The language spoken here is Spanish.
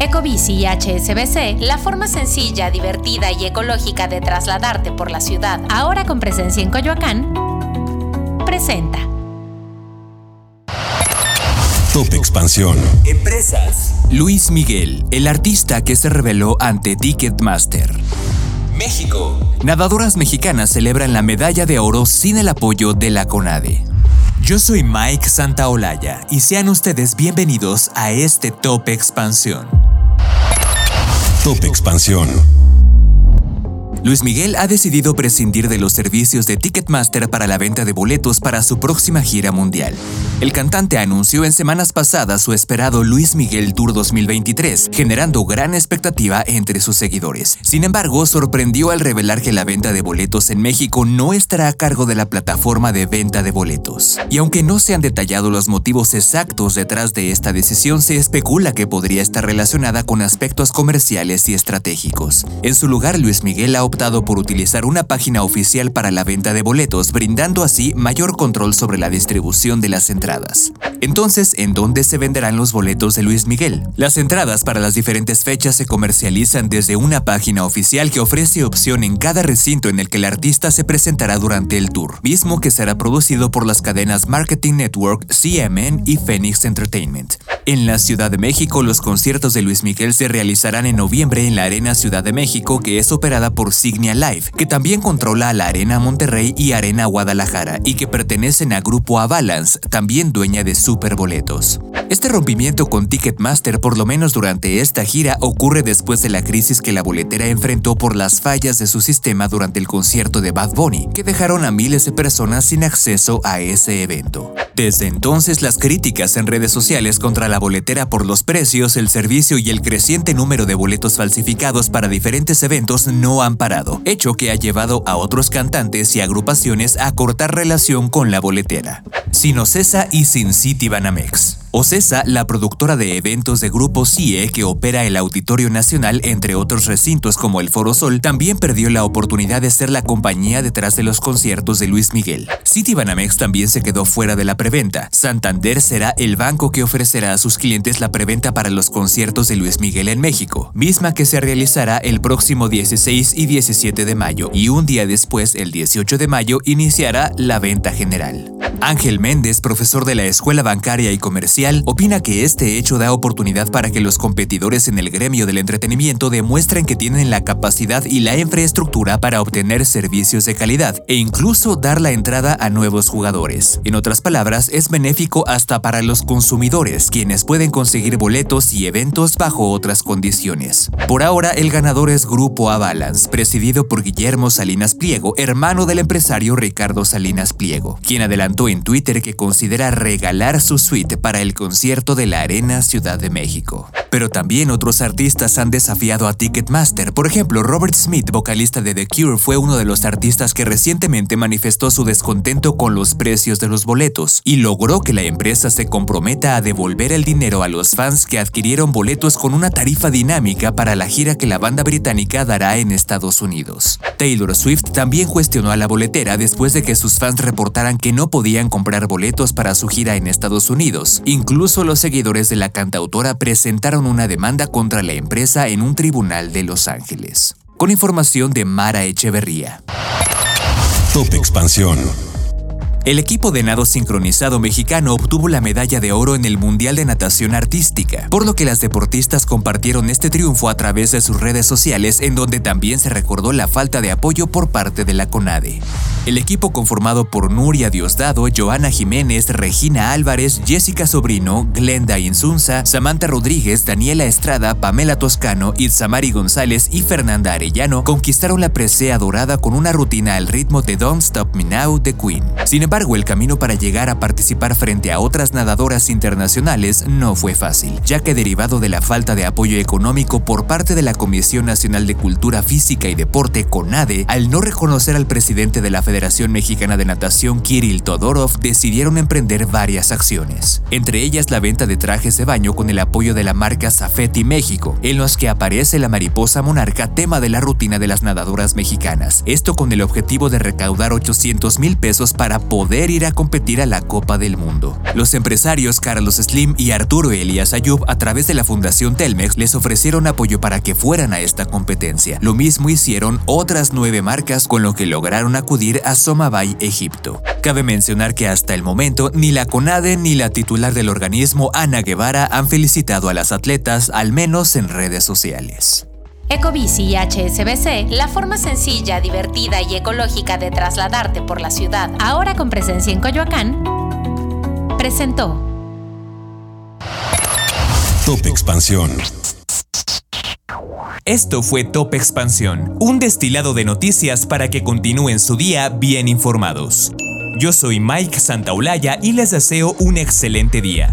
Ecobici y HSBC, la forma sencilla, divertida y ecológica de trasladarte por la ciudad, ahora con presencia en Coyoacán, presenta. Top Expansión. Empresas. Luis Miguel, el artista que se reveló ante Ticketmaster. México. Nadadoras mexicanas celebran la medalla de oro sin el apoyo de la CONADE. Yo soy Mike Santaolalla y sean ustedes bienvenidos a este Top Expansión. Top Expansión. Luis Miguel ha decidido prescindir de los servicios de Ticketmaster para la venta de boletos para su próxima gira mundial. El cantante anunció en semanas pasadas su esperado Luis Miguel Tour 2023, generando gran expectativa entre sus seguidores. Sin embargo, sorprendió al revelar que la venta de boletos en México no estará a cargo de la plataforma de venta de boletos. Y aunque no se han detallado los motivos exactos detrás de esta decisión, se especula que podría estar relacionada con aspectos comerciales y estratégicos. En su lugar, Luis Miguel ha optado por utilizar una página oficial para la venta de boletos, brindando así mayor control sobre la distribución de las entradas. Entonces, ¿en dónde se venderán los boletos de Luis Miguel? Las entradas para las diferentes fechas se comercializan desde una página oficial que ofrece opción en cada recinto en el que el artista se presentará durante el tour, mismo que será producido por las cadenas Marketing Network, CMN y Phoenix Entertainment. En la Ciudad de México, los conciertos de Luis Miguel se realizarán en noviembre en la Arena Ciudad de México, que es operada por Signia Live, que también controla la Arena Monterrey y Arena Guadalajara, y que pertenecen a Grupo Avalance, también dueña de Superboletos. Este rompimiento con Ticketmaster, por lo menos durante esta gira, ocurre después de la crisis que la boletera enfrentó por las fallas de su sistema durante el concierto de Bad Bunny, que dejaron a miles de personas sin acceso a ese evento. Desde entonces, las críticas en redes sociales contra la boletera por los precios, el servicio y el creciente número de boletos falsificados para diferentes eventos no han parado, hecho que ha llevado a otros cantantes y agrupaciones a cortar relación con la boletera. Sin Ocesa y sin City Banamex. Ocesa, la productora de eventos de Grupo CIE que opera el Auditorio Nacional entre otros recintos como el Foro Sol, también perdió la oportunidad de ser la compañía detrás de los conciertos de Luis Miguel. Citibanamex también se quedó fuera de la preventa. Santander será el banco que ofrecerá a sus clientes la preventa para los conciertos de Luis Miguel en México, misma que se realizará el próximo 16 y 17 de mayo y un día después, el 18 de mayo, iniciará la venta general. Ángel Méndez, profesor de la Escuela Bancaria y Comercial, opina que este hecho da oportunidad para que los competidores en el gremio del entretenimiento demuestren que tienen la capacidad y la infraestructura para obtener servicios de calidad e incluso dar la entrada a nuevos jugadores. En otras palabras, es benéfico hasta para los consumidores, quienes pueden conseguir boletos y eventos bajo otras condiciones. Por ahora, el ganador es Grupo Avalance, presidido por Guillermo Salinas Pliego, hermano del empresario Ricardo Salinas Pliego, quien adelantó en Twitter que considera regalar su suite para el concierto de la Arena Ciudad de México. Pero también otros artistas han desafiado a Ticketmaster. Por ejemplo, Robert Smith, vocalista de The Cure, fue uno de los artistas que recientemente manifestó su descontento con los precios de los boletos y logró que la empresa se comprometa a devolver el dinero a los fans que adquirieron boletos con una tarifa dinámica para la gira que la banda británica dará en Estados Unidos. Taylor Swift también cuestionó a la boletera después de que sus fans reportaran que no podían comprar boletos para su gira en Estados Unidos. Incluso los seguidores de la cantautora presentaron una demanda contra la empresa en un tribunal de Los Ángeles. Con información de Mara Echeverría. Top Expansión. El equipo de nado sincronizado mexicano obtuvo la medalla de oro en el Mundial de Natación Artística, por lo que las deportistas compartieron este triunfo a través de sus redes sociales en donde también se recordó la falta de apoyo por parte de la CONADE. El equipo conformado por Nuria Diosdado, Joana Jiménez, Regina Álvarez, Jessica Sobrino, Glenda Insunza, Samantha Rodríguez, Daniela Estrada, Pamela Toscano, Itzamari González y Fernanda Arellano conquistaron la presea dorada con una rutina al ritmo de Don't Stop Me Now de Queen. Sin el camino para llegar a participar frente a otras nadadoras internacionales no fue fácil, ya que derivado de la falta de apoyo económico por parte de la Comisión Nacional de Cultura Física y Deporte, CONADE, al no reconocer al presidente de la Federación Mexicana de Natación, Kirill Todorov, decidieron emprender varias acciones, entre ellas la venta de trajes de baño con el apoyo de la marca Safety México, en los que aparece la mariposa monarca, tema de la rutina de las nadadoras mexicanas, esto con el objetivo de recaudar 800 mil pesos para poder poder ir a competir a la Copa del Mundo. Los empresarios Carlos Slim y Arturo Elías Ayub a través de la Fundación Telmex les ofrecieron apoyo para que fueran a esta competencia. Lo mismo hicieron otras nueve marcas con lo que lograron acudir a Somabay, Egipto. Cabe mencionar que hasta el momento ni la CONADE ni la titular del organismo Ana Guevara han felicitado a las atletas, al menos en redes sociales. Ecobici y HSBC, la forma sencilla, divertida y ecológica de trasladarte por la ciudad, ahora con presencia en Coyoacán, presentó Top Expansión. Esto fue Top Expansión, un destilado de noticias para que continúen su día bien informados. Yo soy Mike Santaolalla y les deseo un excelente día.